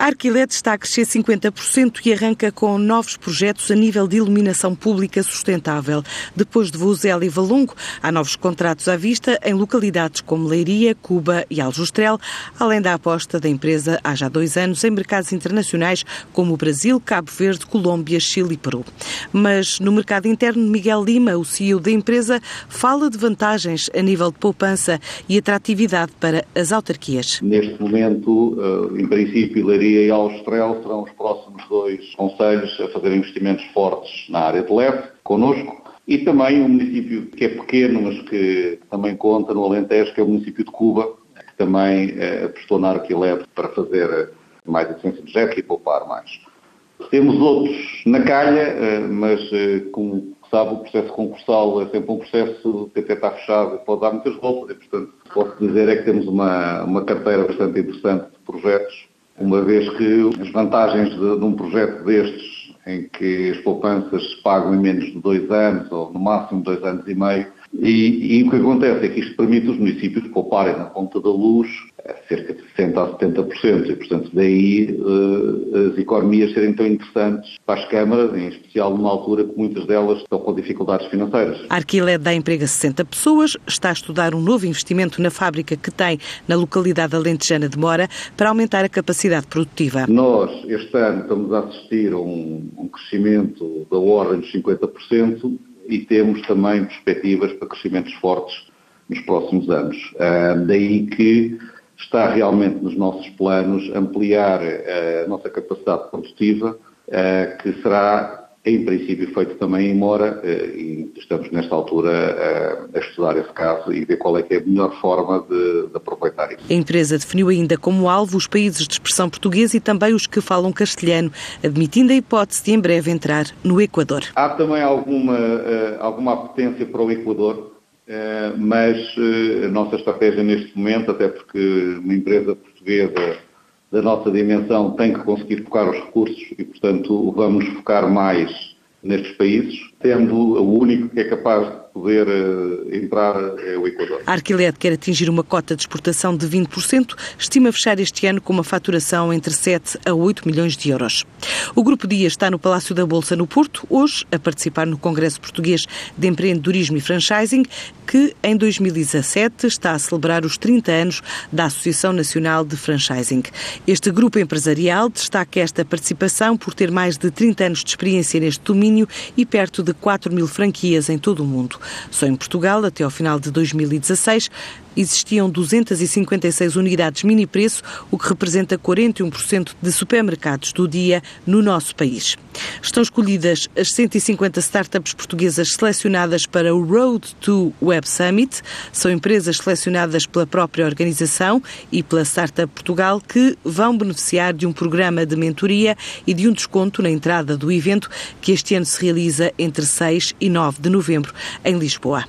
A Arquiled está a crescer 50% e arranca com novos projetos a nível de iluminação pública sustentável. Depois de Vozela e Valongo, há novos contratos à vista em localidades como Leiria, Cuba e Aljustrel, além da aposta da empresa há já dois anos em mercados internacionais como o Brasil, Cabo Verde, Colômbia, Chile e Peru. Mas no mercado interno, Miguel Lima, o CEO da empresa, fala de vantagens a nível de poupança e atratividade para as autarquias. Neste momento, eh, em princípio, Leiria e Austrel serão os próximos dois conselhos a fazer investimentos fortes na área de LED, connosco, e também um município que é pequeno, mas que também conta no Alentejo, que é o município de Cuba, que também eh, apostou na Arquilab para fazer mais eficiência energética e poupar mais. Temos outros na calha, eh, mas eh, como sabe, o processo concursal é sempre um processo que até está fechado e pode dar muitas voltas, e portanto posso dizer é que temos uma, uma carteira bastante interessante de projetos uma vez que as vantagens de, de um projeto destes, em que as poupanças se pagam em menos de dois anos, ou no máximo dois anos e meio, e, e, o que acontece é que isto permite os municípios pouparem na conta da luz cerca de 60% a 70%, e portanto daí uh, as economias serem tão interessantes para as câmaras, em especial numa altura que muitas delas estão com dificuldades financeiras. A Arquiled dá emprego a 60 pessoas, está a estudar um novo investimento na fábrica que tem na localidade alentejana de Mora para aumentar a capacidade produtiva. Nós, este ano, estamos a assistir a um, um crescimento da ordem de 50%, e temos também perspectivas para crescimentos fortes nos próximos anos. Uh, daí que está realmente nos nossos planos ampliar uh, a nossa capacidade produtiva, uh, que será em princípio feito também em Mora e estamos nesta altura a estudar esse caso e ver qual é que é a melhor forma de, de, aproveitar isso. A empresa definiu ainda como alvo os países de expressão portuguesa e também os que falam castelhano, admitindo a hipótese de em breve entrar no Equador. Há também alguma, alguma apetência para o Equador, mas a nossa estratégia neste momento, até porque uma empresa portuguesa da nossa dimensão tem que conseguir focar os recursos e, portanto, vamos focar mais nestes países, tendo o único que é capaz poder uh, entrar é o Equador. A Arquiled quer atingir uma cota de exportação de 20%, estima fechar este ano com uma faturação entre 7 a 8 milhões de euros. O Grupo Dia está no Palácio da Bolsa, no Porto, hoje a participar no Congresso Português de Empreendedorismo e Franchising, que em 2017 está a celebrar os 30 anos da Associação Nacional de Franchising. Este grupo empresarial destaca esta participação por ter mais de 30 anos de experiência neste domínio e perto de 4 mil franquias em todo o mundo. Só em Portugal, até ao final de 2016, existiam 256 unidades mini preço, o que representa 41% de supermercados do dia no nosso país. Estão escolhidas as 150 startups portuguesas selecionadas para o Road to Web Summit. São empresas selecionadas pela própria organização e pela Startup Portugal que vão beneficiar de um programa de mentoria e de um desconto na entrada do evento que este ano se realiza entre 6 e 9 de novembro em Lisboa.